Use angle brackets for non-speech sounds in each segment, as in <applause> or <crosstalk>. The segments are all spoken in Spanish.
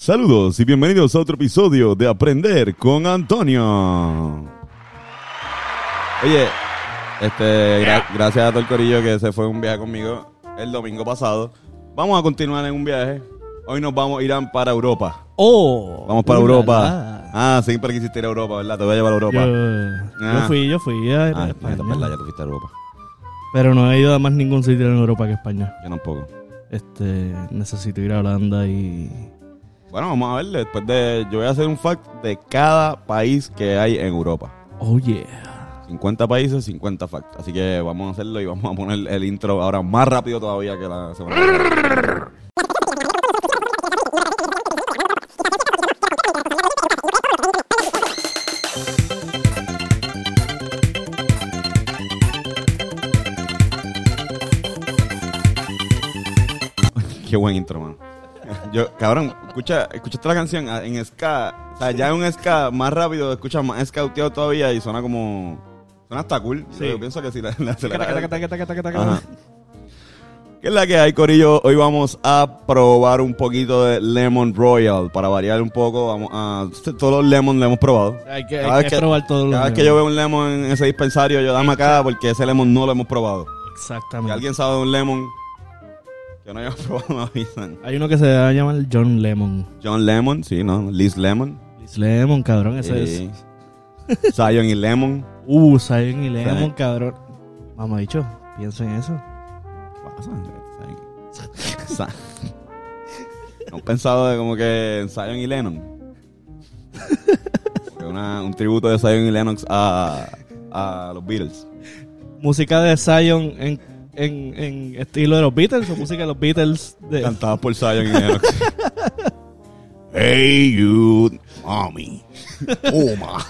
Saludos y bienvenidos a otro episodio de Aprender con Antonio. Oye, este, gra- gracias a todo el corillo que se fue un viaje conmigo el domingo pasado. Vamos a continuar en un viaje. Hoy nos vamos a ir a- para Europa. Oh, Vamos para la, Europa. la. Ah, siempre quisiste ir a Europa, ¿verdad? Te voy a llevar a Europa. Yo, Ah. yo fui, yo fui a, a Ah, España, es verdad, ya tú fuiste a Europa. pero no he ido a más ningún sitio en Europa que España. Yo tampoco. Este, necesito ir a Holanda y Bueno, vamos a ver. Después de. Yo voy a hacer un fact de cada país que hay en Europa. oh yeah. 50 países, 50 facts. Así que vamos a hacerlo y vamos a poner el intro ahora más rápido todavía que la semana pasada. <laughs> Qué buen intro, mano. Yo, cabrón, escucha, escuchaste la canción Ah, en ska. O sea, ya en un ska más rápido, escucha más scouteado todavía y suena como. Suena hasta cool. Yo- Sí. Yo, pienso que si la, <laughs> la. ¿Qué es la que hay, Corillo? Hoy vamos a probar un poquito de Lemon Royal. Para variar un poco, vamos a. Todos los lemon lo hemos probado. Hay que, Cada hay vez que que- probar todos los Cada vez que yo veo un lemon en ese dispensario, yo dame acá porque ese lemon no lo hemos probado. Si Exactamente. alguien sabe de un lemon que no hayamos <laughs> probado, me avisan. Hay uno que se a llamar John Lemon. John Lemon, sí, ¿no? Liz Lemon. Liz Lemon, cabrón, ese Sí. <laughs> Zion y Lemon. es. Uh, Zion y Lemon, Sí. cabrón. Mamá dicho, pienso en eso. ¿Qué pasa? Sa- <laughs> ¿No han pensado de como que en Zion y Lennon? Una- un tributo de Zion y Lennox a, a los Beatles. Música de Zion en, en, en estilo de los Beatles o música de los Beatles de Cantada por Zion y Lennox. <laughs> hey you, mommy. Oma.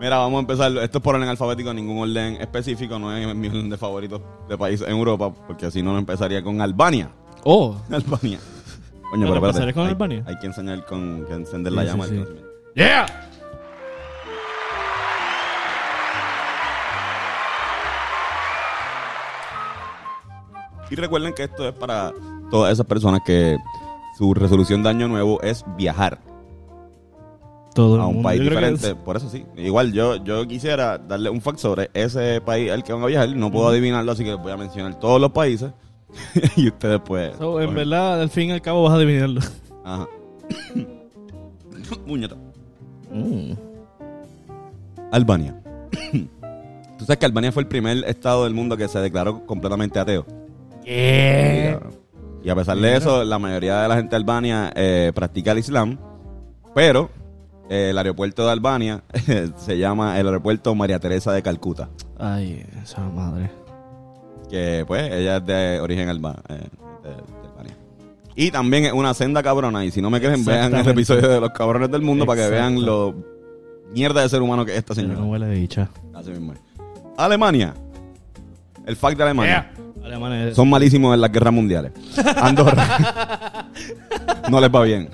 Mira, vamos a empezar. Esto es por orden alfabético, ningún orden específico. No es mi orden de favoritos de países en Europa, porque si no, no empezaría con Albania. Oh, <laughs> Albania. Coño, pero espérate. ¿empezaré con hay, Albania? Hay que enseñar con que encender Sí, la llama. sí. yeah. Y recuerden que esto es para todas esas personas que su resolución de año nuevo es viajar Todo a un país diferente. Por eso sí. Igual yo, yo quisiera darle un fact sobre ese país al que van a viajar. No puedo adivinarlo, así que les voy a mencionar todos los países. <laughs> y ustedes pues... So, en verdad, al fin y al cabo vas a adivinarlo. Ajá. <coughs> Muñeca. Albania. <coughs> Tú sabes que Albania fue el primer estado del mundo que se declaró completamente ateo. ¿Qué? Y a pesar de eso, la mayoría de la gente de Albania eh, practica el Islam, pero eh, el aeropuerto de Albania <laughs> se llama el aeropuerto María Teresa de Calcuta, Ay, esa madre. que pues ella es de origen alba, eh, de, de Albania. Y también es una senda cabrona, y si no me creen, vean el episodio de los cabrones del mundo para que vean lo mierda de ser humano que es esta señora. no huele de dicha. Así mismo es. Alemania. El fact de Alemania. Alemania es- Son malísimos en las guerras mundiales. Andorra. <laughs> no les va bien.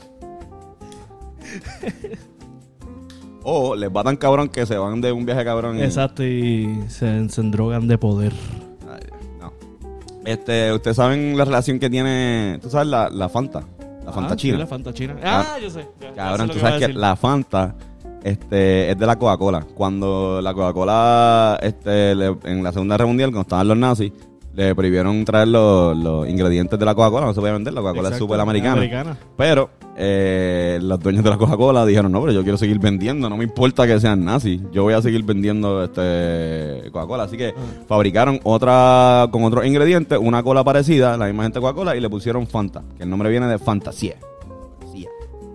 O les va tan cabrón que se van de un viaje cabrón. y- Exacto, y se, se drogan de poder. Ay, no. Este, ustedes saben la relación que tiene, tú sabes la, la Fanta, la Fanta Ah, china. la Fanta china. Ah, Ah, yo sé. Ya- ya Cabrón, tú sabes a que la Fanta este, es de la Coca-Cola. Cuando la Coca-Cola, este, le- en la Segunda Guerra Mundial, cuando estaban los nazis, le prohibieron traer los, los ingredientes de la Coca-Cola. No se podía vender, la Coca-Cola es súper americana. americana. Pero eh, los dueños de la Coca-Cola dijeron, no, pero yo quiero seguir vendiendo, no me importa que sean nazis, yo voy a seguir vendiendo este Coca-Cola. Así que Ah. fabricaron otra, con otros ingredientes, una cola parecida, la misma gente de Coca-Cola, y le pusieron Fanta, que el nombre viene de fantasía. Fantasía.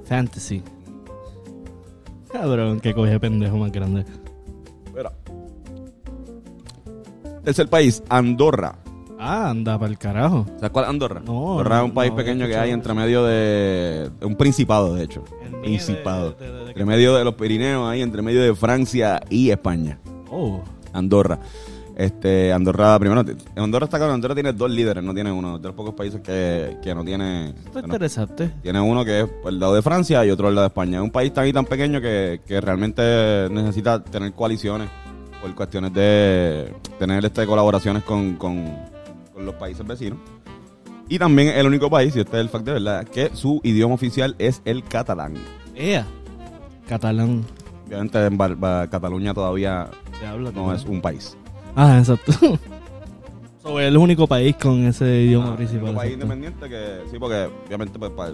Fantasy. Cabrón, que coge pendejo más grande. Mira. Tercer país, Andorra. Ah, anda para el carajo. ¿Sabes cuál es Andorra? No, Andorra es un país no, pequeño que hay entre medio de... Un principado, de hecho. Principado. de- de- de- de- Entre medio de los Pirineos, ahí entre medio de Francia y España. Oh, Andorra. Este, Andorra, primero, Andorra está cabrón, Andorra tiene dos líderes, no tiene uno. De los pocos países que, que no tiene. esto es no- interesante. tiene uno que es por el lado de Francia y otro el lado de España. Es un país tan y tan pequeño que, que realmente necesita tener coaliciones por cuestiones de tener este colaboraciones con, con, con los países vecinos. Y también el único país, y este es el fact de verdad, que su idioma oficial es el catalán. Ea. Catalán. Obviamente en Bar- Cataluña todavía Se habla. no es un país. Ah, exacto. <laughs> So, es el único país con ese idioma Ah, principal. un país exacto. independiente que, sí, porque obviamente, pues, pa-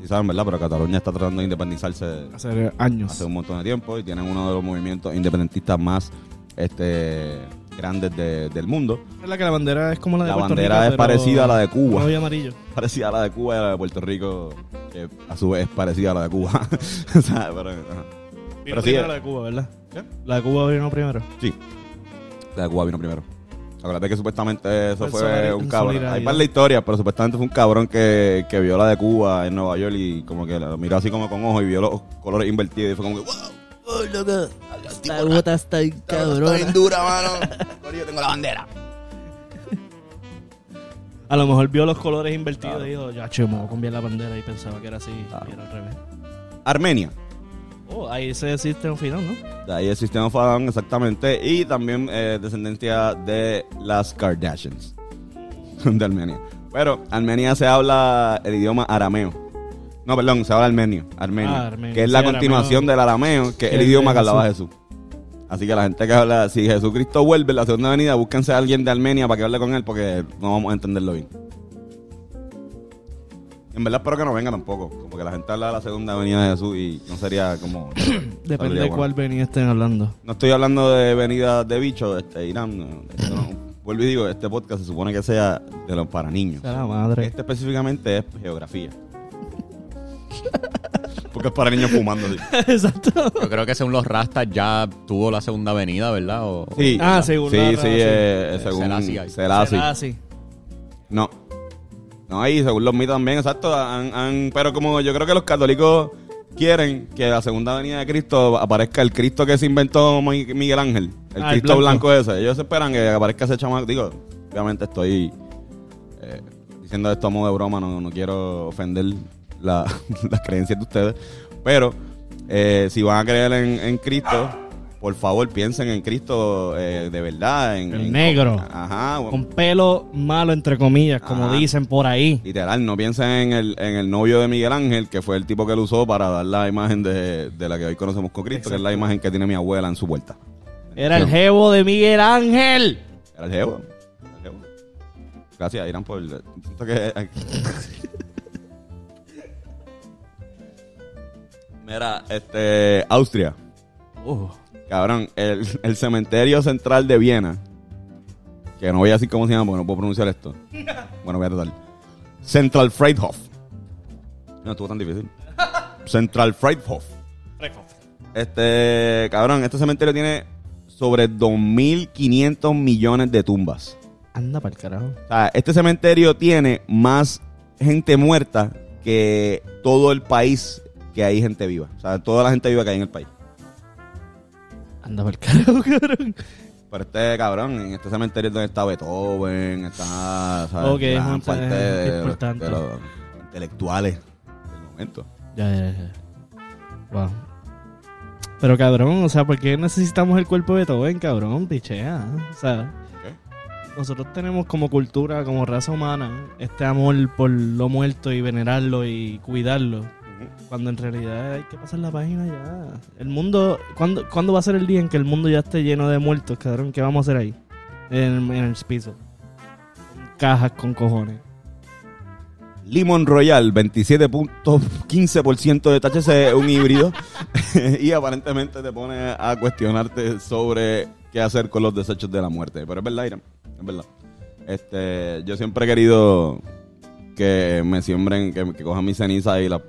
si saben, ¿verdad? Pero Cataluña está tratando de independizarse Hace años. hace un montón de tiempo y tienen uno de los movimientos independentistas más este grandes de- del mundo. Es la que la bandera es como la de La Puerto bandera Rico, es pero parecida a la de Cuba. y amarillo. <laughs> Parecida a la de Cuba y a la de Puerto Rico, que a su vez es parecida a la de Cuba. <laughs> O sea, pero, Pero sí, eh. la de Cuba, ¿verdad? ¿Qué? La de Cuba vino primero. Sí. La de Cuba vino primero. Acuérdate que supuestamente eso fue un cabrón. Hay par de historias, pero supuestamente fue un cabrón que, que vio la de Cuba en Nueva York y como que la miró así como con ojo y vio los colores invertidos y fue como que, wow, oh, Esta gota está ahí, está bien dura, mano. Corillo, tengo la bandera. A lo mejor vio los colores invertidos Claro. y dijo, ya, che, me voy a cambiar la bandera y pensaba que era así Claro. y era al revés. Armenia. Oh, ahí se existe un final, ¿no? De ahí el sistema Fadón, exactamente. Y también eh, descendencia de las Kardashians. <laughs> de Armenia. Pero Armenia se habla el idioma arameo. No, perdón, se habla armenio. Armenio. Ah, armenio. Que es la Sí, continuación arameo. del arameo, que es el idioma que hablaba Jesús. Así que la gente que habla, si Jesucristo vuelve en la segunda venida, búsquense a alguien de Armenia para que hable con él, porque no vamos a entenderlo bien. En verdad espero que no venga tampoco. Como que la gente habla de la segunda venida de Jesús y no sería como... <coughs> Depende de cuál venida estén hablando. No estoy hablando de venida de bicho, este, Irán. no, esto no. <coughs> Vuelvo y digo, este podcast se supone que sea de los para niños. Sea la madre. Este específicamente es geografía. <laughs> Porque es para niños fumando. <laughs> Exacto. Yo creo que según los rastas ya tuvo la segunda avenida, ¿verdad? O- Sí, Ah, según sí, la sí, raza, eh, sí. según ahí. Selassie. Será así. No. No, ahí según los mitos también, exacto. han- han- pero como yo creo que los católicos quieren que la segunda venida de Cristo aparezca el Cristo que se inventó Mi- Miguel Ángel. El Ah, el Cristo blanco. blanco. ese. Ellos esperan que aparezca ese chamaco. Digo, obviamente estoy eh, diciendo esto a modo de broma, no, no quiero ofender la- <laughs> las creencias de ustedes. Pero eh, si van a creer en, en Cristo, por favor piensen en Cristo eh, de verdad. En, El en- negro. Ajá. Con pelo malo, entre comillas, como Ajá. dicen por ahí. Literal, no piensen en el, en el novio de Miguel Ángel, que fue el tipo que lo usó para dar la imagen de, de la que hoy conocemos con Cristo, que es la imagen que tiene mi abuela en su vuelta. Era el jevo de Miguel Ángel. Era el jevo. Era el jevo. Gracias, Irán, por... Siento Mira, este... Austria. Uh, Cabrón, el, el cementerio central de Viena, que no voy a decir cómo se llama porque no puedo pronunciar esto. Bueno, voy a tratar. Central Friedhof. No estuvo tan difícil. Central Friedhof. Este, cabrón, este cementerio tiene sobre 2.500 millones de tumbas. anda para el carajo. O sea, este cementerio tiene más gente muerta que todo el país que hay gente viva. O sea, toda la gente viva que hay en el país. Anda el carajo, <laughs> cabrón. Pero este cabrón, en este cementerio es donde está Beethoven, está ¿sabes? Ok, gran es parte de, importante. de los intelectuales del momento. Ya, ya, ya. Wow. Pero cabrón, o sea, ¿por qué necesitamos el cuerpo de Beethoven, cabrón? Pichea. O sea, ¿Qué? nosotros tenemos como cultura, como raza humana, este amor por lo muerto y venerarlo y cuidarlo. Cuando en realidad hay que pasar la página ya. El mundo, ¿cuándo, ¿cuándo va a ser el día en que el mundo ya esté lleno de muertos, cabrón? ¿Qué vamos a hacer ahí? En, el piso. Cajas con cojones. Limon Royal, 27.15% de THC, un híbrido. <laughs> y aparentemente te pone a cuestionarte sobre qué hacer con los desechos de la muerte. Pero es verdad, Irán, es verdad. Este, yo siempre he querido que me siembren, que, que cojan mis cenizas y las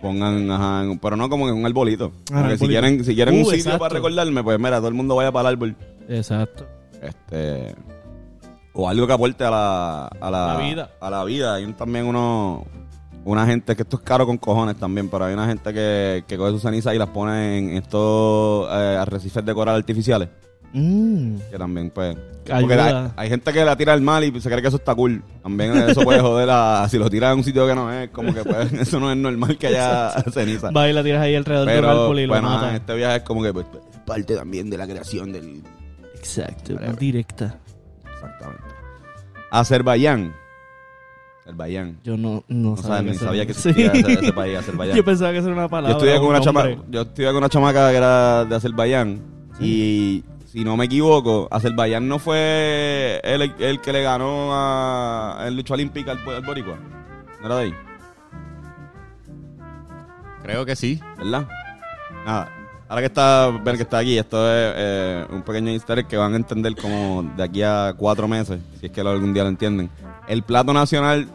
pongan, ajá, pero no como en un arbolito. Ah, Porque si arbolito. quieren, si quieren un Uh, sitio exacto. para recordarme, pues mira, todo el mundo vaya para el árbol. Exacto. Este o algo que aporte a la, a la, La vida. A la vida. Hay un- también uno una gente que esto es caro con cojones también, pero hay una gente que, que coge sus cenizas y las pone en estos eh, arrecifes de coral artificiales. Mm. Que también, pues. Porque hay, hay gente que la tira al mal y se cree que eso está cool. También eso puede joder a. <laughs> Si lo tiras en un sitio que no es, como que pues, eso no es normal que haya <laughs> ceniza. Va y la tiras ahí alrededor del árbol y lo bueno, matas. este viaje es como que pues, es parte también de la creación del. Exacto, directa. Exactamente. Azerbaiyán. Azerbaiyán. Yo no, no, No sabía, ni que sabía que Sí. existía ese, ese país, Azerbaiyán. Yo pensaba que eso era una Yo palabra. estudié con un una chama, yo estudié con una chamaca que era de Azerbaiyán y si no me equivoco, Azerbaiyán no fue el, el que le ganó a en lucha olímpica al, al boricua. No era de ahí, Creo que sí. ¿verdad? Nada. Ahora que está, ver que está aquí, esto es eh, un pequeño easter que van a entender como de aquí a cuatro meses, si es que algún día lo entienden. El plato nacional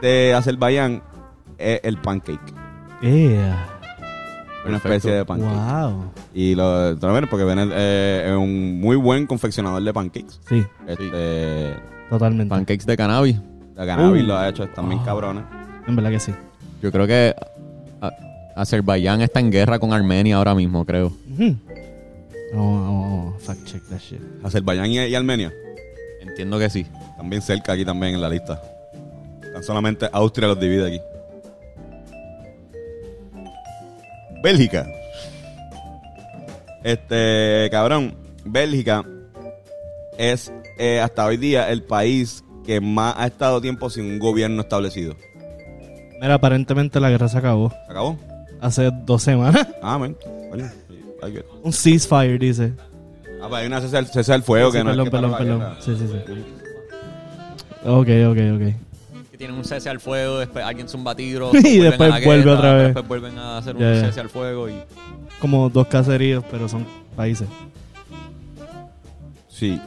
de Azerbaiyán es el pancake, Yeah. Una Perfecto. especie de pancake. Wow. Y lo ven porque ven eh, es un muy buen confeccionador de pancakes. Sí, Este, totalmente. Pancakes de cannabis. la cannabis Uh. lo ha hecho, están bien Ah. cabrones. En verdad que sí. Yo creo que a- Azerbaiyán está en guerra con Armenia ahora mismo, creo. Vamos, vamos. Fact check that shit. Azerbaiyán y, y Armenia, Entiendo que sí. están bien cerca aquí también en la lista. Tan solamente Austria los divide aquí. Bélgica. Este, cabrón, Bélgica es eh, hasta hoy día el país que más ha estado tiempo sin un gobierno establecido. Mira, aparentemente la guerra se acabó. ¿Se acabó? Hace dos semanas. <laughs> Ah, man. Sí, it. Un ceasefire, dice. Ah, pues hay una cese, al fuego Sí, que no perdón, es que perdón, perdón. Sí, sí, sí. Ok, ok, ok. Tienen un cese al fuego, después alguien zumba tiros. <laughs> Y después vuelve guerra, otra vez. Después vuelven a hacer un cese al fuego y... Como dos caseríos, pero son países. Sí.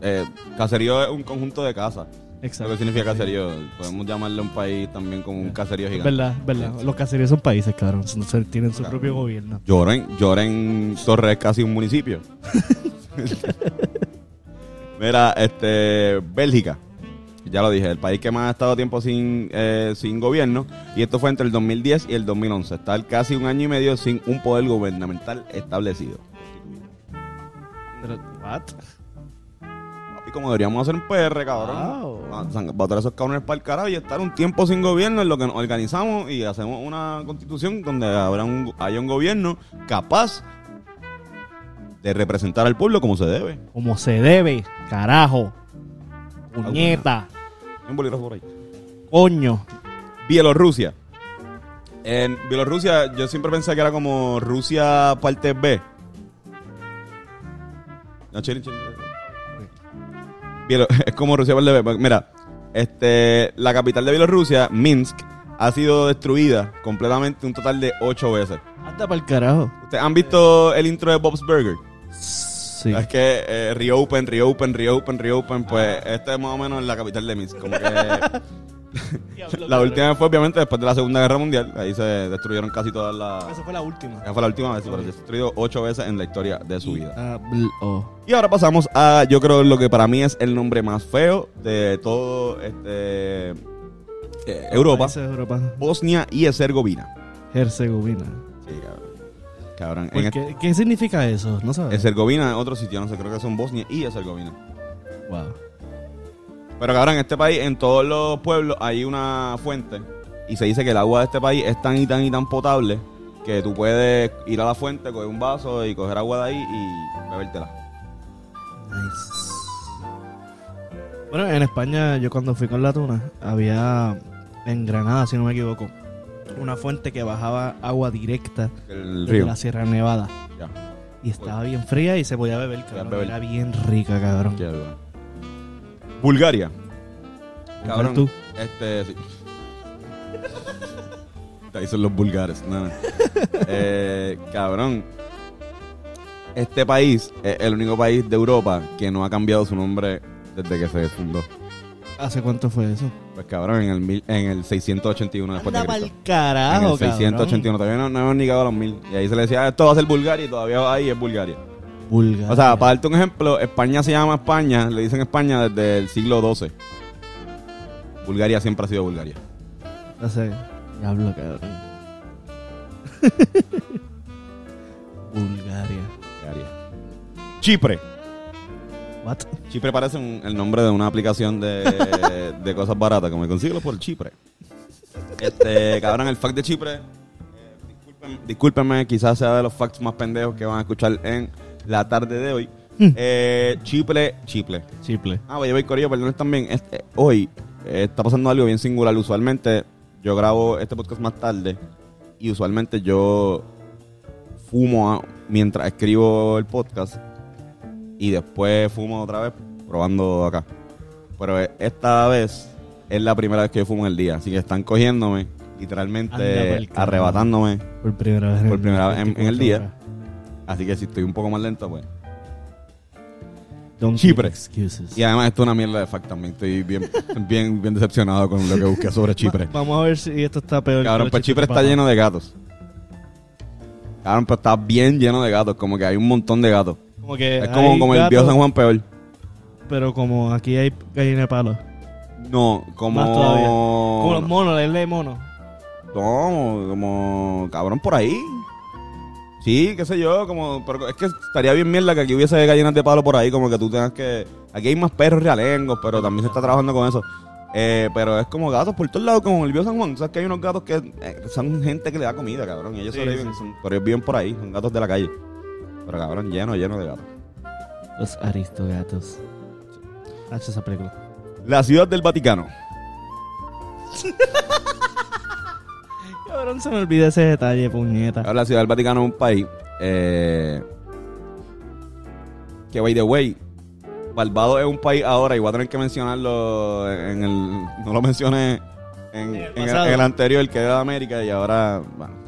Eh, caserío es un conjunto de casas. Lo Exacto. que significa caserío. Podemos llamarle a un país también como un caserío gigante. Verdad, verdad. Los caseríos son países, son- Tienen su propio gobierno. Lloren, Lloren Torres es casi un municipio. <laughs> <laughs> Mira, este, Bélgica. Ya lo dije, el país que más ha estado tiempo sin, eh, sin gobierno. Y esto fue entre el 2010 y el 2011. Estar casi un año y medio sin un poder gubernamental establecido. Pero, ¿what? Y como deberíamos hacer un PR, cabrón. Wow. Ah, Botar esos cabrones para el carajo y estar un tiempo sin gobierno en lo que nos organizamos y hacemos una constitución donde habrá un, haya un gobierno capaz de representar al pueblo como se debe. Como se debe, carajo. Puñeta. Un bolígrafo por ahí. Coño. Bielorrusia. En Bielorrusia yo siempre pensé que era como Rusia parte B. No, chile, chile. Bielo- <laughs> es como Rusia parte B. Mira, este, la capital de Bielorrusia, Minsk, ha sido destruida completamente un total de ocho veces. Anda para el carajo. ¿Ustedes han visto el intro de Bob's Burger? Sí. Es que eh, reopen, reopen, reopen, reopen, pues este es más o menos la capital de Minsk. Como que <laughs> la última vez fue obviamente después de la Segunda Guerra Mundial. Ahí se destruyeron casi todas las... Esa fue la última. Esa fue la última vez, pero se destruido ocho veces en la historia de su vida. Ah, oh. Y ahora pasamos a, yo creo, lo que para mí es el nombre más feo de todo este eh, Europa. Europa. Bosnia y Herzegovina. Herzegovina. Sí, cabrón. Cabrón. ¿Por En qué, ¿Qué significa eso? No sabes. Herzegovina, otro sitio, no sé, creo que son Bosnia y Herzegovina. Wow. Pero cabrón, en este país, en todos los pueblos hay una fuente y se dice que el agua de este país es tan y tan y tan potable que tú puedes ir a la fuente, coger un vaso y coger agua de ahí y bebértela. Nice. Bueno, en España, yo cuando fui con la tuna, había en Granada, si no me equivoco, una fuente que bajaba agua directa El río. la Sierra Nevada. Ya. Y estaba bien fría y se podía beber, cabrón. beber. Era bien rica, cabrón. Bulgaria. Cabrón. tú? Este, sí. Ahí son los vulgares. No, no. Eh, cabrón. Este país es el único país de Europa que no ha cambiado su nombre desde que se fundó. ¿Hace cuánto fue eso? Pues cabrón, en el, mil- en el 681 después de Anda pa'l Cristo. carajo, en el 681, todavía no, no hemos llegado a los mil. Y ahí se le decía, "Ah, esto va a ser Bulgaria y todavía ahí es Bulgaria. cabrón. Bulgaria. O sea, para darte un ejemplo, España se llama España, le dicen España desde el siglo XII. Bulgaria siempre ha sido Bulgaria. O sea, diablo, cabrón. <laughs> Bulgaria. Bulgaria. Chipre. What? Chipre parece un- el nombre de una aplicación de, de cosas baratas, como consíguelo por Chipre. Este, cabrón, el fact de Chipre. eh, discúlpenme, quizás sea de los facts más pendejos que van a escuchar en la tarde de hoy. Eh, Chipre, Chipre. Chiple. Ah, voy a ver Corillo, perdón también. Este, hoy eh, está pasando algo bien singular. Usualmente yo grabo este podcast más tarde y usualmente yo fumo a- mientras escribo el podcast y después fumo otra vez probando acá. Pero eh, esta vez es la primera vez que yo fumo en el día, así que están cogiéndome, literalmente arrebatándome. Por primera vez. en Por el primera vez en- en el 24 día. Así que si estoy un poco más lento, pues. Don't Chipre. excuses. Y además esto es una mierda de fact también. Estoy bien, <laughs> bien, bien decepcionado con lo que busqué sobre <laughs> Chipre. Va- vamos a ver si esto está peor. Cabrón, pues Chipre está lleno de gatos. Cabrón, pues está bien lleno de gatos. Como que hay un montón de gatos. Como que Es como, hay como el gatos, viejo San Juan peor. Pero como aquí hay gallina de palo. No, como... Más todavía. Como los monos, la isla de monos. No, como... Cabrón, por ahí. Sí, qué sé yo, como... Pero es que estaría bien mierda que aquí hubiese gallinas de palo por ahí. Como que tú tengas que... Aquí hay más perros realengos, pero también se está trabajando con eso. Eh, pero es como gatos por todos lados, como el viejo San Juan. ¿Sabes que hay unos gatos que eh, son gente que le da comida, cabrón? Y ellos Sí, sobreviven, sí, son- pero ellos viven por ahí, son gatos de la calle. Pero cabrón, lleno, lleno de gatos. Los aristogatos. Hacha esa película. La ciudad del Vaticano. <laughs> Cabrón, se me olvida ese detalle, puñeta. Ahora, la ciudad del Vaticano es un país eh, que, by the way, Barbados es un país ahora y voy a tener que mencionarlo en el... No lo mencioné en, En el en el, pasado. en el anterior, que era de América, y ahora... Bueno.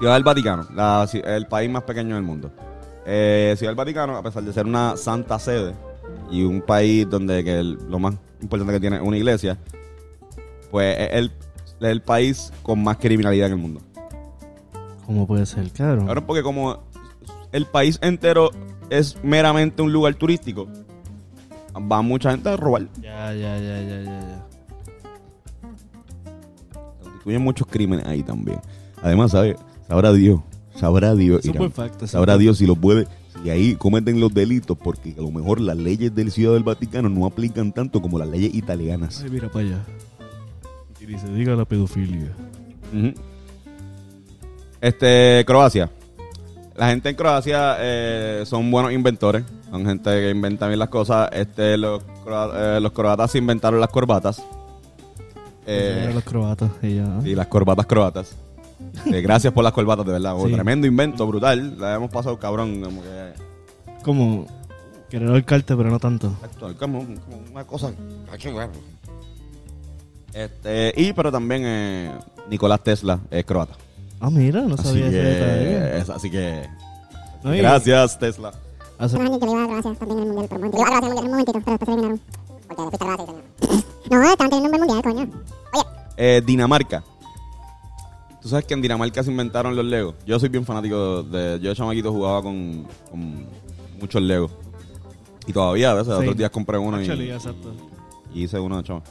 Ciudad del Vaticano, la el país más pequeño del mundo. Eh, Ciudad del Vaticano, a pesar de ser una santa sede y un país donde que el- lo más importante que tiene es una iglesia, pues es el, es el país con más criminalidad en el mundo. ¿Cómo puede ser, cabrón? Ahora, porque como el país entero es meramente un lugar turístico, va mucha gente a robar. Ya, ya, ya, ya, ya, ya. Constituyen muchos crímenes ahí también. Además, ¿sabe? Sabrá Dios, sabrá Dios, Irán. buen fact, eso sabrá Dios si los puede, si ahí cometen los delitos, porque a lo mejor las leyes del Ciudad del Vaticano no aplican tanto como las leyes italianas. Ay, mira para allá. Y ni se diga la pedofilia. Este, Croacia. La gente en Croacia eh, son buenos inventores. Son gente que inventa bien las cosas. Este, los, eh, los croatas se inventaron las corbatas. Eh, los croatas, y ya. y las corbatas croatas. Eh, gracias por las corbatas, de verdad. Sí. Tremendo invento, brutal. La hemos pasado cabrón. Como que, Como querer ahorcarte, pero no tanto. exacto, como, como una cosa. Este, y pero también eh, Nicolás Tesla es croata. Ah, mira, no Así sabía detalle. que, es- así que No, gracias Tesla. hace- Unos años yo le iba a Croacia también en el mundial. Pero, yo iba a Croacia en el mundial en un momentito, pero después se eliminaron. Porque le fuiste a Croacia y se eliminaron. <laughs> No, estaban teniendo un buen mundial, coño. Oye, Eh, Dinamarca. Tú sabes que en Dinamarca se inventaron los Legos. Yo soy bien fanático de. Yo de chamaquito jugaba con, con muchos Legos. Y todavía a veces, Sí. otros días compré uno Actually, y, exacto. y hice uno de chama.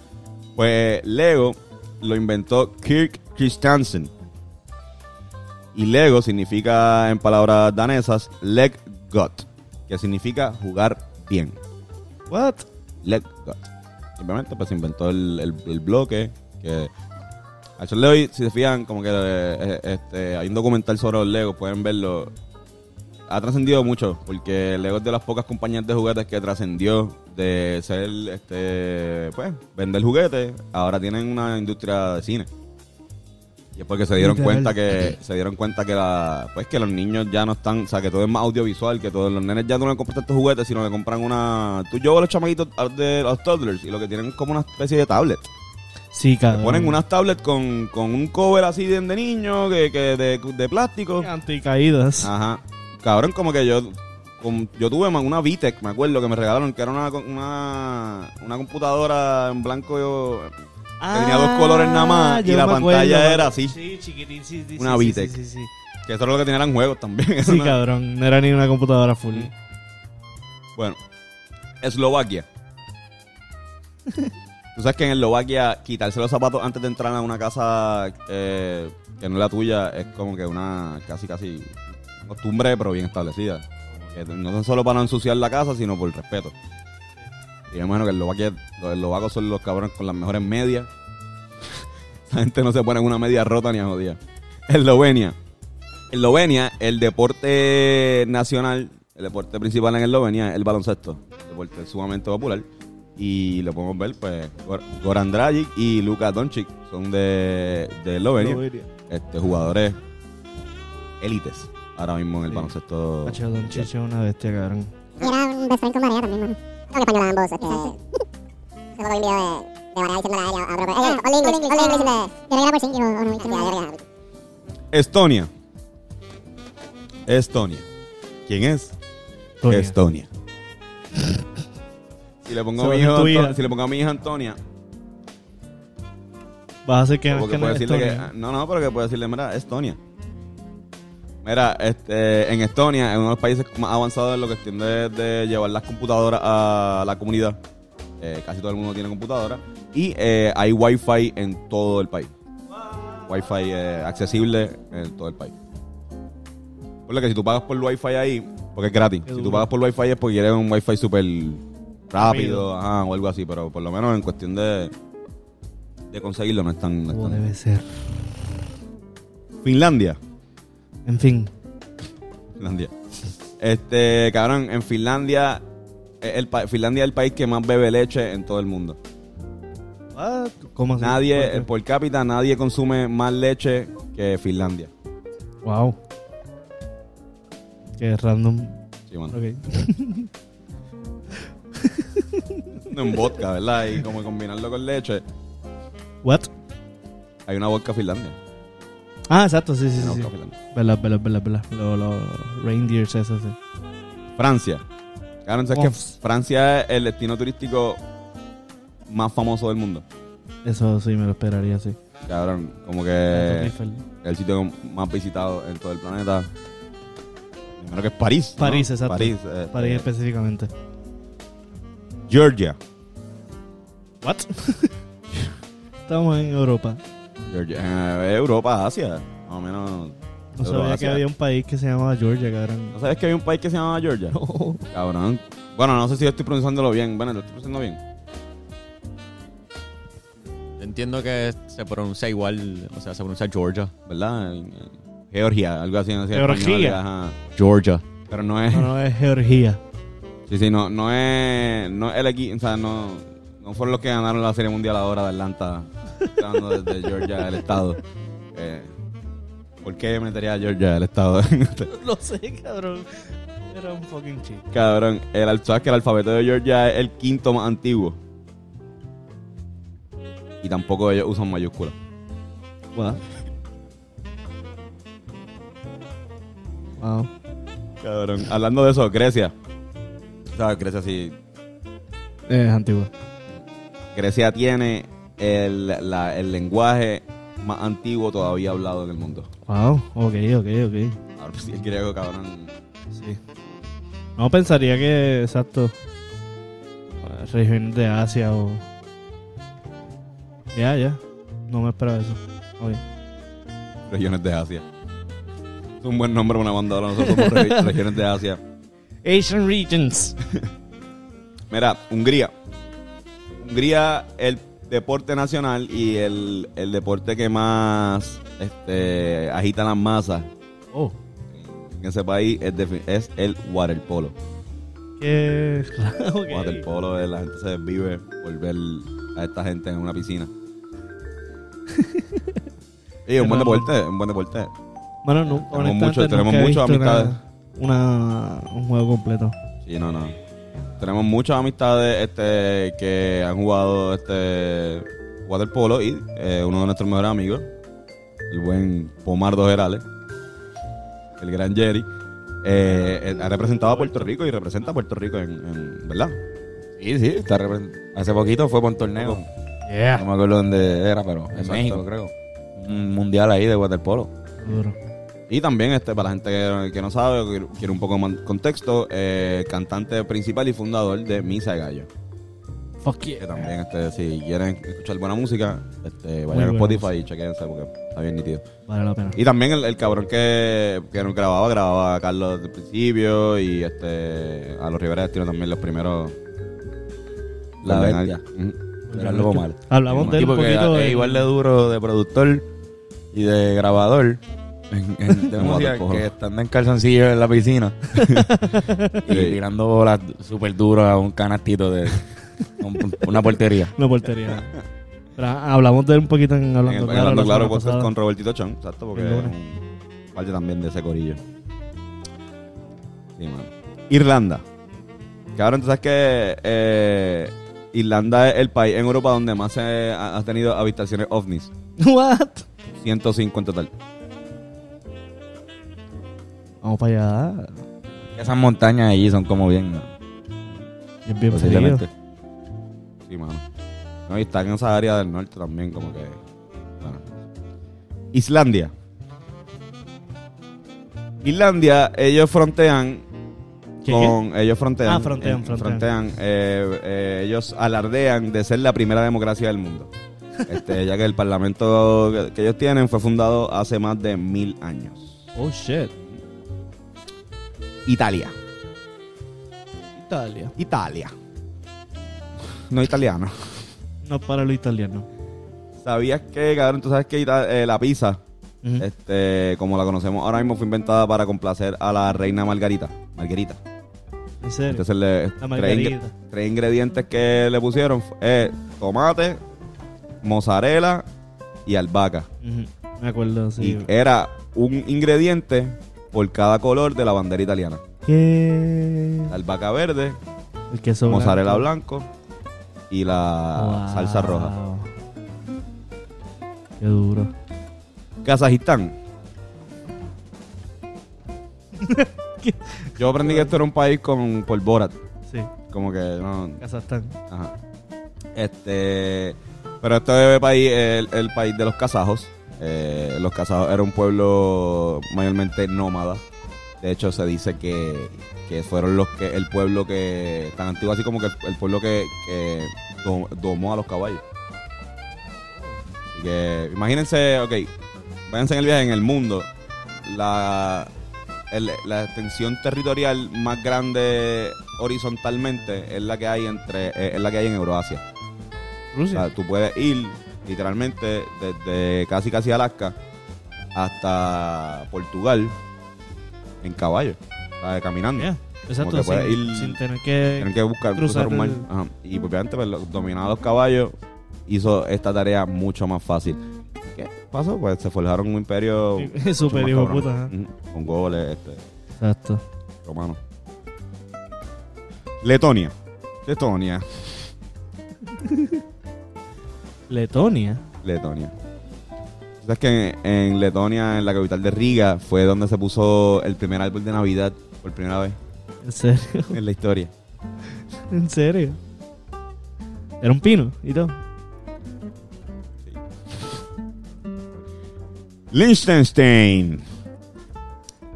Pues Lego lo inventó Kirk Christiansen. Y Lego significa, en palabras danesas, leg got, que significa jugar bien. What? Leg got. Simplemente pues inventó el, el- el bloque que sol de hoy, si se fijan, como que eh, este, hay un documental sobre los Legos, pueden verlo. Ha trascendido mucho, porque Lego es de las pocas compañías de juguetes que trascendió de ser, este, pues, vender juguetes. Ahora tienen una industria de cine. Y es porque se dieron Literal. cuenta que se dieron cuenta que la, pues que los niños ya no están, o sea, que todo es más audiovisual, que todos los nenes ya no le compran tantos juguetes, sino le compran una, tú yo veo a los chamaquitos de los toddlers y lo que tienen es como una especie de tablet. Sí, cabrón. ponen unas tablets con, con un cover así de, de niño, que, que de, de plástico. Anticaídas. Ajá. Cabrón, como que yo yo tuve una VTech, me acuerdo, que me regalaron, que era una, una, una computadora en blanco yo, que tenía dos colores nada más, y Ah, yo la pantalla acuerdo, era así. Sí, chiquitín, sí, sí, Una sí, VTech. Sí, sí, sí. que eso era lo que tenían eran juegos también. Sí, <laughs> una- cabrón. No era ni una computadora full. Bueno, Eslovaquia. <laughs> Tú sabes que en Eslovaquia quitarse los zapatos antes de entrar a una casa eh, que no es la tuya es como que una casi casi costumbre pero bien establecida. Que no solo para ensuciar la casa, sino por respeto. Y yo imagino que Eslovaquia, los eslovacos son los cabrones con las mejores medias. <laughs> La gente no se pone en una media rota ni a jodida. Eslovenia. Eslovenia, el deporte nacional, el deporte principal en Eslovenia es el baloncesto. Deporte sumamente popular. Y lo podemos ver, pues, Gor- Goran Dragic y Luka Doncic son de, de Eslovenia. Este, jugadores élites ahora mismo en el Sí. baloncesto. Hacho, Don Chicho es una bestia, cabrón. Era un best friend con María también, mano. Ambos, este... <laughs> Se lo un video de. Estonia. Estonia. ¿Quién es? Tonia. Estonia. Si le pongo a mi hijo. Anto- si le pongo a mi hija Antonia, Vas a hacer que porque es decirle que, Estonia. no, no, pero que puede decirle, mira, Estonia. Mira, este, en Estonia, en uno de los países más avanzados en lo que tiende de llevar las computadoras a la comunidad. Eh, casi todo el mundo tiene computadora. Y eh, hay wifi en todo el país. Wi-Fi eh, accesible en todo el país. Por lo que si tú pagas por el Wi-Fi ahí, porque es gratis. Si tú pagas por Wi-Fi es porque quieres un Wi-Fi súper rápido, ajá, o algo así. Pero por lo menos en cuestión de, de conseguirlo no es tan... no es Como tan- debe ser. Finlandia. En fin. Finlandia. Este, cabrón, en Finlandia, eh, el, pa- Finlandia es el país que más bebe leche en todo el mundo. What? ¿Cómo así? Nadie, ¿Por eh, por cápita, nadie consume más leche que Finlandia. Wow. Qué random. Sí, mano. Ok. <laughs> En vodka, ¿verdad? Y como combinarlo con leche. What? Hay una vodka Finlandia. Ah, exacto, sí, sí, una sí. vodka Finlandia. Verdad, verdad, verdad, verdad. Los los reindeers, eso, sí. Francia. Cabrón, ¿sabes que. Francia es el destino turístico más famoso del mundo? Eso sí me lo esperaría, sí. Cabrón, como que el sitio más visitado en todo el planeta. Primero que es París. ¿no? París, exacto. París. este, París específicamente. Georgia. What? <laughs> Estamos en Europa. Georgia. Eh, Europa, Asia. Más o menos. No sabía que había un país que se llamaba Georgia, cabrón. ¿No sabes que había un país que se llamaba Georgia? No. Cabrón. Bueno, no sé si yo estoy pronunciándolo bien. Bueno, lo estoy pronunciando bien. Entiendo que se pronuncia igual, o sea, se pronuncia Georgia. ¿Verdad? Georgia, algo así. No sé, Georgia. español, ajá. Georgia. Pero no es. No, no, es Georgia. Sí, sí, no, no es. No es el equipo. O sea, no. No fueron los que ganaron la Serie Mundial ahora de Atlanta. Hablando desde <laughs> Georgia, el estado. Eh, ¿Por qué metería a Georgia el estado? <laughs> Lo sé, cabrón. Era un fucking chiste. Cabrón, el, sabes que el alfabeto de Georgia es el quinto más antiguo. Y tampoco ellos usan mayúsculas. Wow. Cabrón. Hablando de eso, Grecia. Sea, Grecia sí. Es antiguo. Grecia tiene el, la- el lenguaje más antiguo todavía hablado en el mundo. Wow. Ok, ok, ok. Ahora sí, el griego, cabrón. Sí. No pensaría que, exacto, eh, regiones de Asia o... Ya, ya. No me esperaba eso. Ok. Regiones de Asia. Es un buen nombre para una banda. ahora Nosotros somos re- <laughs> regiones de Asia. Asian regions. <laughs> Mira, Hungría. Hungría, el deporte nacional y el, el deporte que más este, agita las masas Oh. en ese país es, defi- es el waterpolo. Qué... <laughs> ok. Waterpolo, eh, la gente se desvive por ver a esta gente en una piscina. <laughs> Y un buen deporte, un buen deporte. Bueno, no, Tenemos honestamente mucho- tenemos nunca he muchas visto amistades. Una, un juego completo. Sí, no, no. Tenemos muchas amistades este, que han jugado este waterpolo y eh, uno de nuestros mejores amigos, el buen Pomardo Gerales, el gran Jerry, eh, eh, ha representado a Puerto Rico y representa a Puerto Rico en, en- ¿verdad? Sí, sí, está hace poquito fue por un torneo. No me acuerdo dónde era, pero en Exacto. México creo. Un mundial ahí de waterpolo. Duro. Y también, este, para la gente que, que no sabe o que quiere un poco más contexto, eh, cantante principal y fundador de Misa de Gallo. Fuck Que yeah. también, este, si quieren escuchar buena música, este, vayan a Spotify música. y chequense porque está bien nítido. Vale la pena. Y también el, el cabrón que, que nos grababa, grababa a Carlos desde el principio y este a los Rivera Destino también los primeros. La. Hablamos de él un que poquito. en- igual de duro de productor y de grabador en- en- de En waterpolo. que estando en calzoncillo en la piscina <laughs> y Sí. tirando bolas súper duras a un canastito de Un- Una portería. Una portería. Pero hablamos de él un poquito en Hablando En el- Claro. hablando la claro, semana podcast pasada. con Robertito Chon, exacto, porque El es lunes. un parte también de ese corillo. Sí, mano. Irlanda. Cabrón, tú sabes que eh, Irlanda es el país en Europa donde más se ha, ha tenido habitaciones ovnis. <laughs> What? 105 en total. Vamos para allá. Esas montañas allí son como bien. ¿no? Y es bien frío. Sí, mano. No, y están en esa área del norte también, como que. Bueno. Islandia. Islandia, ellos frontean ¿Qué, con. Ellos frontean. Ah, frontean, eh, frontean. eh, eh, ellos alardean de ser la primera democracia del mundo. <laughs> Este, ya que el parlamento que, que ellos tienen fue fundado hace más de mil años. Oh, shit. Italia. Italia. Italia. No italiano. No para lo italiano. ¿Sabías que, cabrón, tú sabes que eh, la pizza, este, como la conocemos ahora mismo, fue inventada para complacer a la reina Margarita? Margarita. En serio. Entonces, le, La tres, margarita. tres ingredientes que le pusieron fue tomate, mozzarella y albahaca. Me acuerdo, sí. Y era un ingrediente por cada color de la bandera italiana. ¿Qué? La albahaca verde, El queso mozzarella blanco y la Wow. salsa roja. Qué duro. Kazajistán. <laughs> Yo aprendí que esto era un país con por Borat. Sí. Como que no. Kazajstán. Ajá. Este. Pero este país es el, el país de los kazajos. Eh, los kazajos era un pueblo mayormente nómada. De hecho, se dice que, que fueron los que el pueblo que tan antiguo así como que el, el pueblo que, que do- domó a los caballos. Así que imagínense, ok, váyanse en el viaje en el mundo. La, el- la extensión territorial más grande horizontalmente es la que hay entre eh, es la que hay en Euroasia. O Rusia. sea, tú puedes ir literalmente desde casi casi Alaska hasta Portugal en caballo, caminando. Yeah. Exacto. que sin, ir- sin tener que. Buscar Cruzar cruzar un mar. el- Ajá. Y obviamente pues, los dominados caballos hizo esta tarea mucho más fácil. ¿Qué pasó? Pues se forjaron un imperio <laughs> Super hijo puta. Con goles este, Exacto. romanos. Letonia. Letonia. <laughs> Letonia. Letonia. ¿Sabes que en, en Letonia, en la capital de Riga, fue donde se puso el primer árbol de Navidad por primera vez En serio. en la historia? <laughs> En serio. Era un pino y todo. Liechtenstein.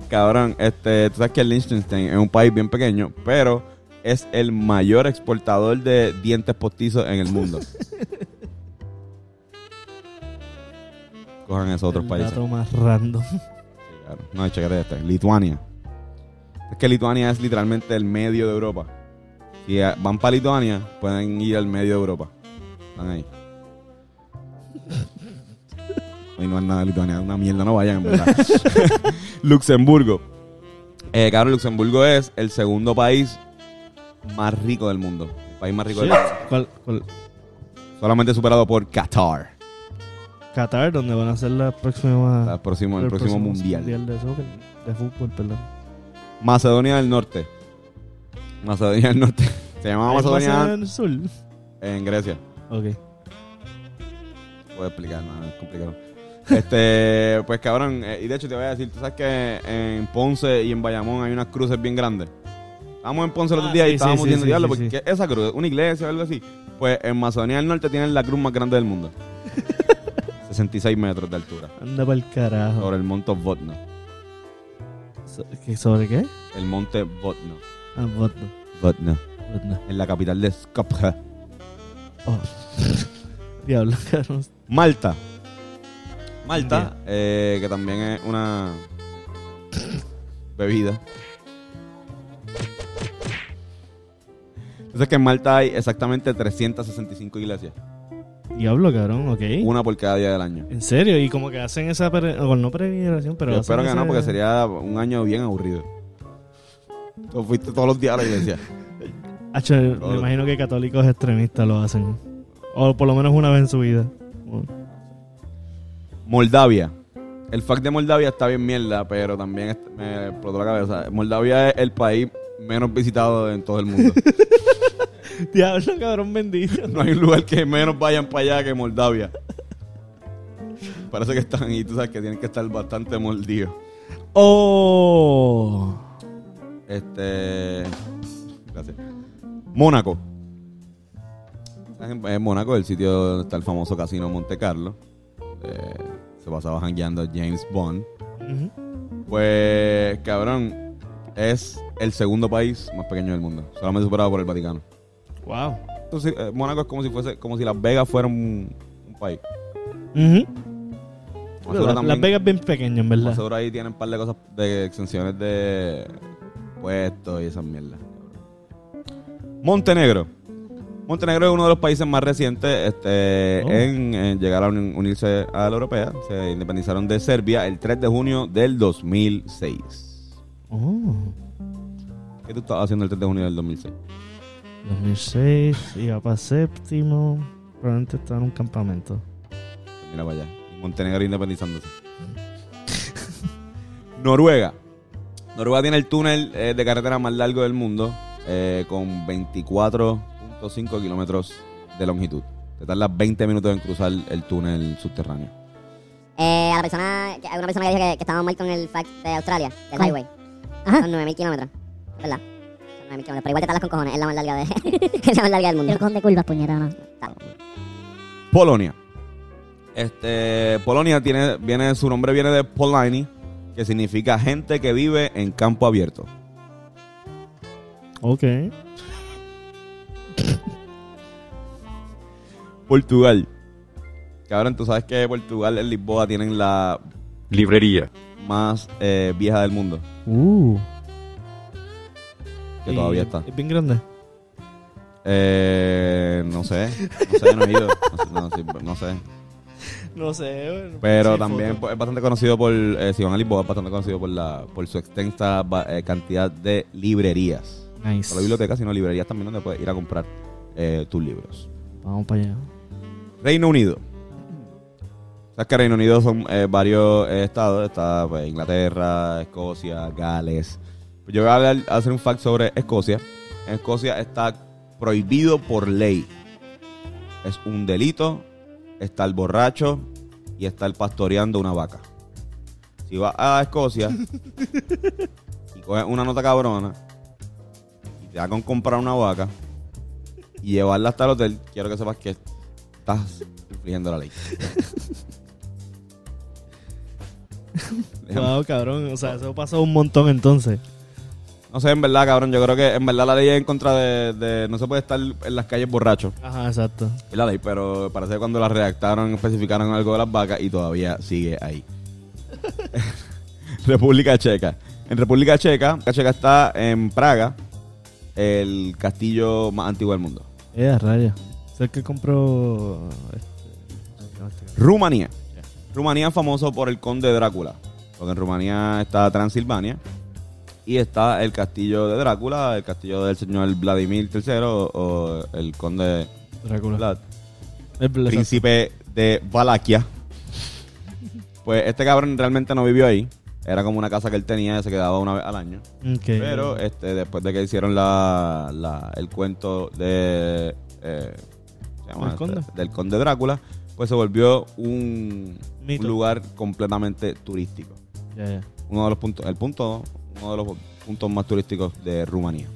Cabrón, este, tú sabes que Liechtenstein es un país bien pequeño, pero es el mayor exportador de dientes postizos en el mundo. <laughs> Cojan esos otros El países. dato más random. Sí, claro. No, chécate este. Lituania. Es que Lituania es literalmente el medio de Europa. Si van para Lituania, pueden ir al medio de Europa. Están ahí. <laughs> Hoy no es nada de Lituania, es una mierda, no vayan, en verdad. <laughs> Luxemburgo. Eh, cabrón, Luxemburgo es el segundo país más rico del mundo. El país más rico del mundo. ¿Cuál, cuál? Solamente superado por Qatar. Qatar, donde van a hacer la próxima. El próximo, el próximo mundial. de soccer, de fútbol, perdón. Macedonia del Norte. Macedonia del Norte. <laughs> Se llamaba ¿Hay Macedonia del Sur? en Grecia. Ok. Puedo explicar, no, es complicado. Este, <laughs> pues cabrón, eh, y de hecho te voy a decir, tú sabes que en Ponce y en Bayamón hay unas cruces bien grandes. Estábamos en Ponce el otro Ah, día y estábamos sí, diciendo, sí, diablo, porque sí. ¿qué es esa cruz? ¿Una iglesia o algo así? Pues en Macedonia del Norte tienen la cruz más grande del mundo. 66 metros de altura. Anda para el carajo. Sobre el monte. So- ¿qué- ¿Sobre qué? El monte Vodno. Ah, Vodno. Vodno. Vodno. En la capital de Skopje. Oh. <laughs> Diablo, cabrón. Malta. Malta, eh, que también es una bebida. Entonces que en Malta hay exactamente 365 iglesias. Diablo, cabrón, ok. Una por cada día del año. ¿En serio? Y como que hacen esa... Pre... O no peregrinación, pero Yo espero que no, ese- porque sería un año bien aburrido. Tú fuiste todos los días a la iglesia. <laughs> Me imagino que católicos extremistas lo hacen. O por lo menos una vez en su vida. Moldavia. El fact de Moldavia está bien mierda, pero también me explotó la cabeza. Moldavia es el país menos visitado en todo el mundo. <laughs> <laughs> Diablo, cabrón bendito. no hay un lugar que menos vayan para allá que Moldavia. Parece que están y tú sabes que tienen que estar bastante mordidos. Oh. Este. Gracias. Mónaco. En en Mónaco, el sitio donde está el famoso casino Monte Carlo. Eh, se pasaba jangueando James Bond. Pues, cabrón, es el segundo país más pequeño del mundo. Solamente superado por el Vaticano. Wow. Entonces, eh, Mónaco es como si fuese, como si Las Vegas fuera un, un país. Seguro Las también- Las Vegas es bien pequeño, en verdad. seguro ahí tienen un par de cosas de exenciones de puestos y esas mierdas. Montenegro. Montenegro es uno de los países más recientes este, Oh. en, en llegar a uni- unirse a la europea. Se independizaron de Serbia el 3 de junio del 2006. Oh. ¿Qué tú estabas haciendo el 3 de junio del 2006? 2006, iba para séptimo. Probablemente estaba en un campamento. Mira para allá. Montenegro independizándose. <laughs> Noruega. Noruega tiene el túnel eh, de carretera más largo del mundo, eh, con 24.5 kilómetros de longitud. Te tarda 20 minutos en cruzar el túnel subterráneo. Eh, a la persona, a una persona que dijo que, que estaba muerto en el fact de Australia, del highway. Son 9000 kilómetros, ¿verdad? Son 9000 kilómetros, pero igual te tardas con cojones, es la más larga, de, <laughs> es la más larga del mundo. Pero con de curvas, puñeta, ¿no? Polonia. Este, Polonia tiene, viene, su nombre viene de Polani, que significa gente que vive en campo abierto. Ok. <laughs> Portugal. Cabrón, tú sabes que Portugal en Lisboa tienen la Librería. más eh, vieja del mundo. Uh. Que Y todavía está. Es bien grande. Eh, no sé, no sé, no he ido. No sé, no, sí, no sé. No sé. bueno, Pero sí, también foto. pues, es bastante conocido por, eh, si van a Lisboa, es bastante conocido por la por su extensa eh, cantidad de librerías. No Nice. solo bibliotecas, sino librerías también donde puedes ir a comprar eh, tus libros. Vamos para allá. Reino Unido. Sabes que Reino Unido son eh, varios eh, estados. Está pues, Inglaterra, Escocia, Gales. Yo voy a, hablar- a hacer un fact sobre Escocia. En Escocia está prohibido por ley. Es un delito estar borracho y estar pastoreando una vaca. Si vas a Escocia <laughs> y coges una nota cabrona y te da con comprar una vaca y llevarla hasta el hotel, quiero que sepas que estás infringiendo la ley. <laughs> Wow, cabrón. O sea, eso pasó un montón entonces. No sé, en verdad, cabrón. Yo creo que en verdad la ley es en contra de, de- No se puede estar en las calles borracho. Ajá, exacto. Es la ley, pero parece que cuando la redactaron especificaron algo de las vacas y todavía sigue ahí. <laughs> <laughs> República Checa. En República Checa, Checa está en Praga, el castillo más antiguo del mundo. Eh, raya. Es el que compró. Este, Rumanía. Rumanía es famoso por el conde Drácula. Porque en Rumanía está Transilvania. Y está el castillo de Drácula, el castillo del señor Vladimir III o, el conde Drácula. Vlad, El- príncipe de Valaquia. Pues este cabrón realmente no vivió ahí. Era como una casa que él tenía y se quedaba una vez al año. Pero este, después de que hicieron la, la- el cuento de eh, ¿se llama ¿El este? conde? del conde Drácula, pues se volvió un, lugar completamente turístico. Ya, ya. Uno de los puntos, el punto, uno de los puntos más turísticos de Rumanía.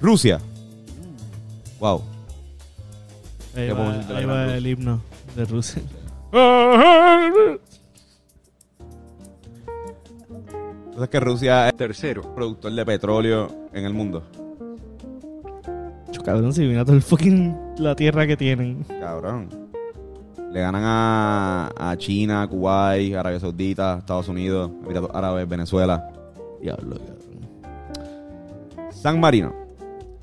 Rusia. Wow. Ahí ¿Qué va, ahí el himno de Rusia. <laughs> Entonces que Rusia es Tercero. productor de petróleo en el mundo. Cabrón, si mira todo el fucking la tierra que tienen. Cabrón. Le ganan a, a China, Kuwait, Arabia Saudita, Estados Unidos, Emiratos Árabes, Venezuela. Diablo, cabrón. San Marino.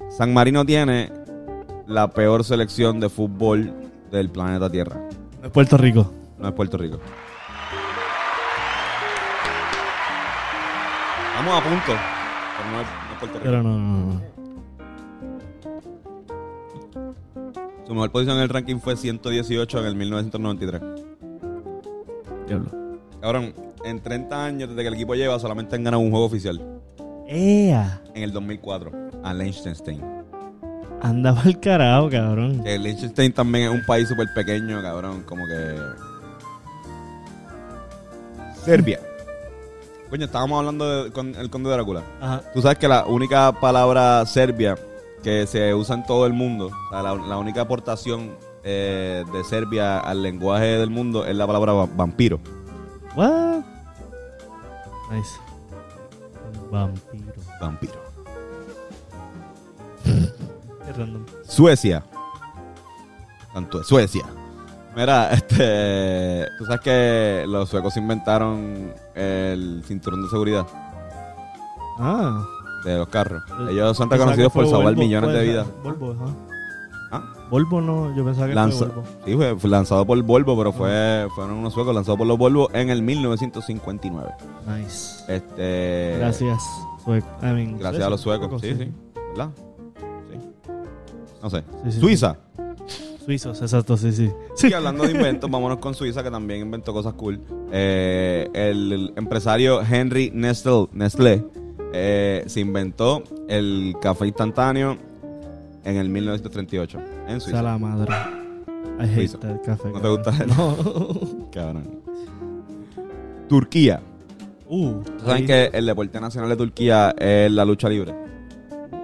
San Marino tiene la peor selección de fútbol del planeta Tierra. Es Puerto Rico. No es Puerto Rico. Estamos a punto. Pero no, es- no Puerto Rico. Pero no, no, no. Su mejor posición en el ranking fue 118 en el 1993. Diablo. Cabrón, en 30 años desde que el equipo lleva, solamente han ganado un juego oficial. ¡Ea! En el 2004, a Liechtenstein. Anda el carajo, cabrón. Que Liechtenstein también es un país súper pequeño, cabrón. Como que. Serbia. Coño, estábamos hablando de- con el conde de Drácula. Ajá. Tú sabes que la única palabra serbia que se usa en todo el mundo, o sea, la, la única aportación eh, de Serbia al lenguaje del mundo es la palabra va- vampiro. What? Nice. Vampiro. Vampiro. <laughs> Qué random. Suecia. Tanto de Suecia. Mira, este. Tú sabes que los suecos inventaron el cinturón de seguridad Ah. De los carros. Ellos son reconocidos por salvar millones de vidas. Volvo, ajá. ¿Ah? Volvo no, yo pensaba que Lanza- fue Volvo. Sí, fue, fue lanzado por Volvo, pero fue, fueron unos suecos lanzados por los Volvo en el 1959. Nice. Este, Gracias, sueco. I mean, Gracias a los suecos. Sí, sí. ¿Verdad? Sí. No sé. Sí, Suiza. Suizos, exacto, sí, sí. Sí. Y <laughs> hablando de inventos, vámonos con Suiza, que también inventó cosas cool. Eh, el, el empresario Henry Nestle, Nestlé eh, se inventó el café instantáneo en el 1938 en Sea Suiza. la madre. I hate Suiza. that café. ¿No te gusta? No. <laughs> Cabrón. Turquía. Uh. ¿Saben que el deporte nacional de Turquía es la lucha libre?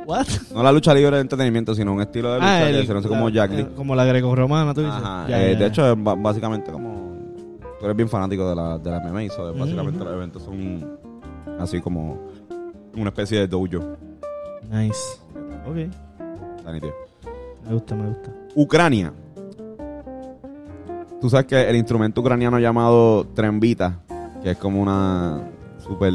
What? No la lucha libre de entretenimiento, sino un estilo de lucha Ah, que el- se conoce la- como Jack eh, Como la greco-romana, tú dices. Ajá, eh, de hecho, es básicamente como. Tú eres bien fanático de la, de la MMA, so, básicamente los eventos son así como una especie de dojo. Nice. Ok. Está nítido. Me gusta, me gusta. Ucrania. Tú sabes que el instrumento ucraniano llamado trembita, que es como una super.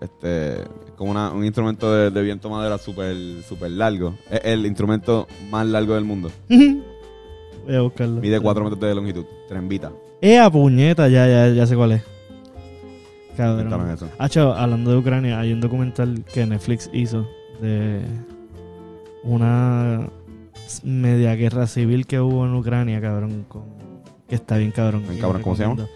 Este. Como una- un instrumento de, de viento madera súper super largo. Es el instrumento más largo del mundo. <laughs> Voy a buscarlo. Mide 4 metros de longitud. Trembita. ¡Ea, puñeta! Ya, ya, ya sé cuál es. Cabrón. eso. Hacho, hablando de Ucrania, hay un documental que Netflix hizo de una media guerra civil que hubo en Ucrania, cabrón. con- que está bien cabrón. Bien ¿cómo se llama?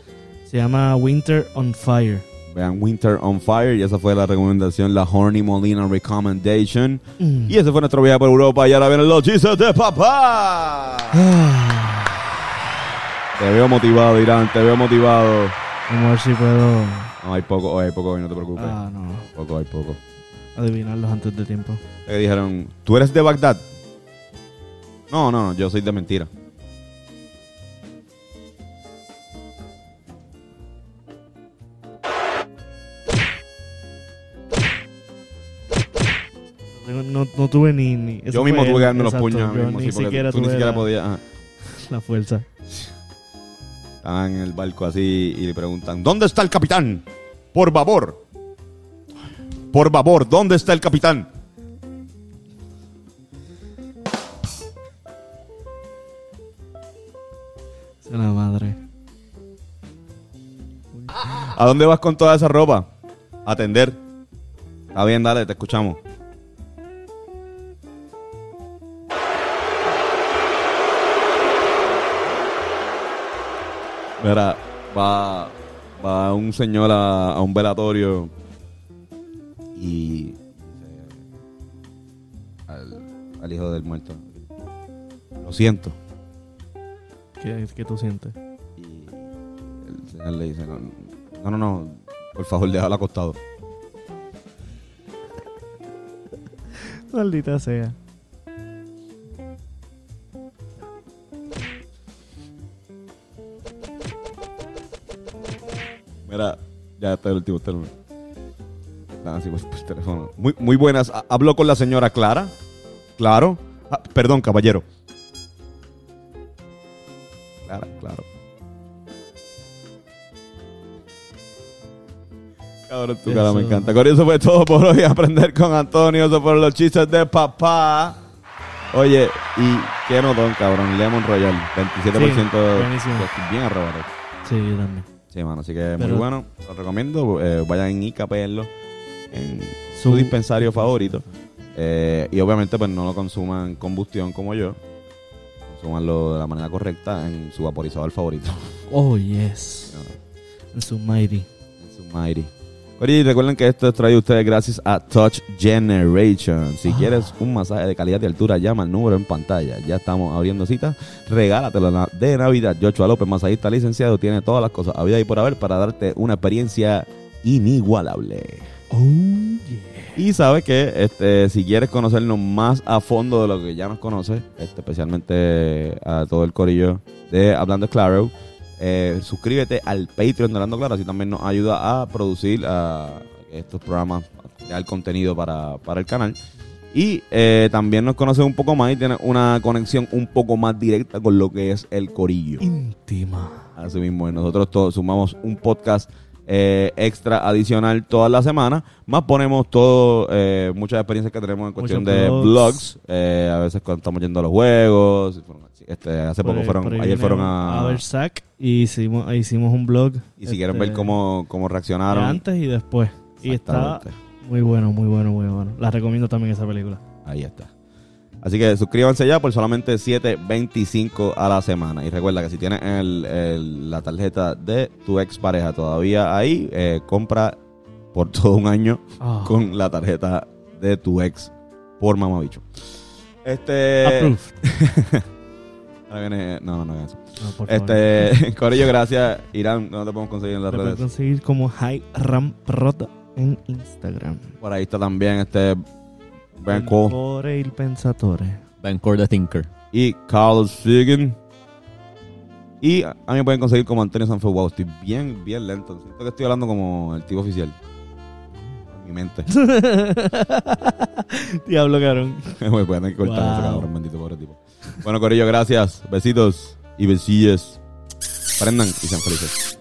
Se llama Winter on Fire. Vean Winter on Fire y esa fue la recomendación, la Horny Molina Recommendation. Mm. Y ese fue nuestro viaje por Europa y ahora vienen los chistes de papá. Ah, Te veo motivado, Irán, te veo motivado. Vamos a ver si puedo No, hay poco, hoy hay poco, hoy no te preocupes. ah, no, Poco, hay poco. adivinarlos antes de tiempo. Le dijeron, ¿tú eres de Bagdad? No, no, no, yo soy de mentira. No, no- no tuve ni... ni yo mismo tuve que darme los exacto, puños. yo mismo, ni sí, siquiera tú ni siquiera la, podías. ajá. <laughs> la fuerza. Estaban en el barco así y le preguntan, ¿dónde está el capitán? Por favor. Por favor, ¿dónde está el capitán? La madre. ¿A dónde vas con toda esa ropa? Atender. Está bien, dale, te escuchamos. Mira, va, va un señor a, a un velatorio y al, al hijo del muerto. Lo siento. ¿Qué, qué tú sientes? Y el señor le dice, no, no, no, no, por favor, déjalo acostado. Maldita sea. Ya está el último término. Están así pues, por teléfono. Muy, muy buenas. Ha- Hablo con la señora Clara. Claro. Ah, perdón, caballero. Clara, claro. Cabrón, tu cara me encanta. Con eso fue todo por hoy. Aprender con Antonio. Eso fueron los chistes de papá. Oye, y qué notón, cabrón. Lemon Royal. 27%. Sí, buenísimo. Yo estoy bien arrebatado. Sí, yo también. Sí, mano, así que Pero- muy bueno. Los recomiendo. eh, vayan y capenlo. en su, Su- dispensario favorito. Eh, y obviamente pues no lo consuman en combustión como yo. Consumanlo de la manera correcta en su vaporizador favorito. Oh, yes. <laughs> En su mighty. En su Mighty. Oye, recuerden que esto es traído a ustedes gracias a Touch Generation. Si Ah. quieres un masaje de calidad y altura, llama al número en pantalla. Ya estamos abriendo citas. Regálatelo de Navidad. Joshua López, masajista licenciado, tiene todas las cosas a vida y por haber para darte una experiencia inigualable. Oh, yeah. Y sabes que este, si quieres conocernos más a fondo de lo que ya nos conoces, este, especialmente a todo el corillo de Hablando Claro, eh, suscríbete al Patreon de Hablando Claro, así también nos ayuda a producir a estos programas, a crear contenido para, para el canal. Y eh, también nos conoces un poco más y tienes una conexión un poco más directa con lo que es el corillo. Íntima. Así mismo, y nosotros todos sumamos un podcast eh, extra adicional toda la semana, más ponemos todo, eh, muchas experiencias que tenemos en cuestión Muchos de blogs. blogs, eh, a veces cuando estamos yendo a los juegos, este, hace Por poco ahí- fueron, ayer fueron a... A Versac y hicimos, hicimos un blog. y si quieren este, ver cómo, cómo de reaccionaron, Antes y después. Y está muy bueno, muy bueno, muy bueno. La recomiendo también esa película. ahí está. Así que suscríbanse ya por solamente 7.25 a la semana. Y recuerda que si tienes el- el- la tarjeta de tu expareja todavía ahí, eh, compra por <laughs> todo un año Ah, con la tarjeta de tu ex por mamabicho. Este. <laughs> Ahora viene- No, no, no es eso. No. Este. <laughs> Corillo, gracias. Irán, ¿dónde te podemos conseguir en las Te redes? conseguir como High Ram Prota en Instagram. Por ahí está también este. Ben Cole Core il pensatore. Ben Core the Thinker. y Carlos Figan. Y a mí me pueden conseguir como Antonio Sanford. Wow, estoy bien, bien lento. Siento que estoy hablando como el tipo oficial. En mi mente. <laughs> Diablo, cabrón. <laughs> Me que cortar ese Wow. cabrón, bendito pobre tipo. Bueno, Corillo, gracias. Besitos y besillas. Prendan y sean felices.